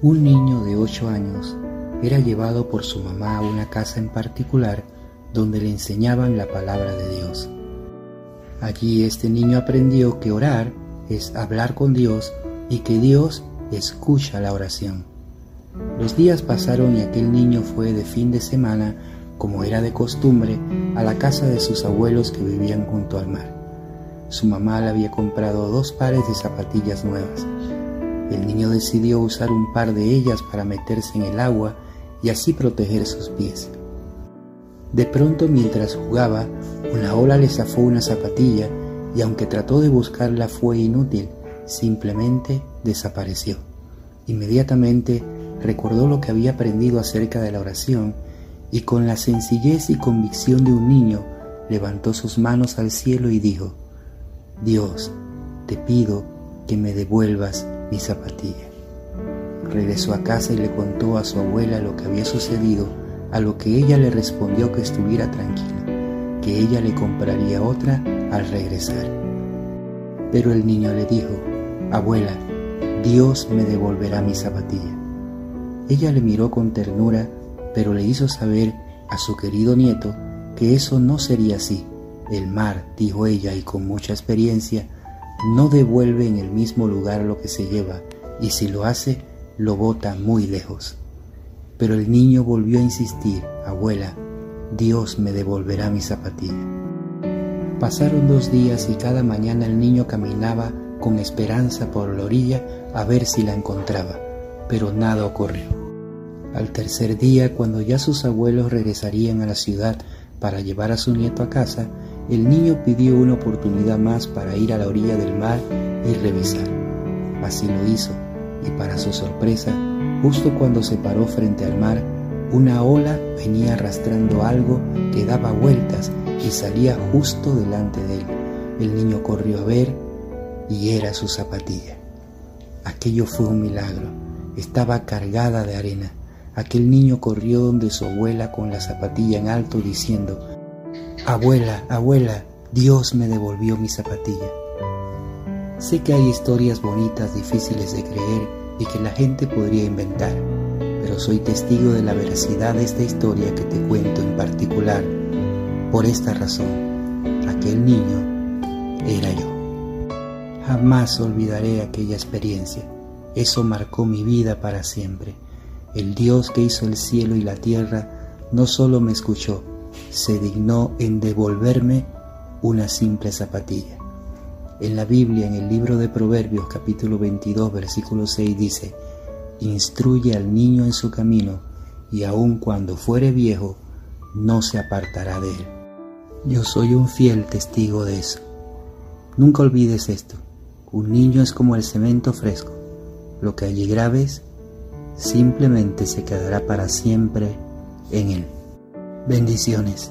Un niño de ocho años era llevado por su mamá a una casa en particular donde le enseñaban la palabra de Dios. Allí este niño aprendió que orar es hablar con Dios y que Dios escucha la oración. Los días pasaron y aquel niño fue de fin de semana, como era de costumbre, a la casa de sus abuelos que vivían junto al mar. Su mamá le había comprado dos pares de zapatillas nuevas. El niño decidió usar un par de ellas para meterse en el agua y así proteger sus pies. De pronto mientras jugaba, una ola le zafó una zapatilla y aunque trató de buscarla fue inútil, simplemente desapareció. Inmediatamente recordó lo que había aprendido acerca de la oración y con la sencillez y convicción de un niño levantó sus manos al cielo y dijo, Dios, te pido que me devuelvas mi zapatilla. Regresó a casa y le contó a su abuela lo que había sucedido, a lo que ella le respondió que estuviera tranquila, que ella le compraría otra al regresar. Pero el niño le dijo, Abuela, Dios me devolverá mi zapatilla. Ella le miró con ternura, pero le hizo saber a su querido nieto que eso no sería así. El mar, dijo ella, y con mucha experiencia, no devuelve en el mismo lugar lo que se lleva, y si lo hace, lo bota muy lejos. Pero el niño volvió a insistir, abuela, Dios me devolverá mi zapatilla. Pasaron dos días y cada mañana el niño caminaba con esperanza por la orilla a ver si la encontraba, pero nada ocurrió. Al tercer día, cuando ya sus abuelos regresarían a la ciudad para llevar a su nieto a casa, el niño pidió una oportunidad más para ir a la orilla del mar y revisar. Así lo hizo, y para su sorpresa, justo cuando se paró frente al mar, una ola venía arrastrando algo que daba vueltas y salía justo delante de él. El niño corrió a ver y era su zapatilla. Aquello fue un milagro. Estaba cargada de arena. Aquel niño corrió donde su abuela con la zapatilla en alto diciendo, Abuela, abuela, Dios me devolvió mi zapatilla. Sé que hay historias bonitas, difíciles de creer y que la gente podría inventar, pero soy testigo de la veracidad de esta historia que te cuento en particular. Por esta razón, aquel niño era yo. Jamás olvidaré aquella experiencia. Eso marcó mi vida para siempre. El Dios que hizo el cielo y la tierra no solo me escuchó, se dignó en devolverme una simple zapatilla. En la Biblia, en el libro de Proverbios capítulo 22, versículo 6 dice, Instruye al niño en su camino, y aun cuando fuere viejo, no se apartará de él. Yo soy un fiel testigo de eso. Nunca olvides esto. Un niño es como el cemento fresco. Lo que allí grabes simplemente se quedará para siempre en él. Bendiciones.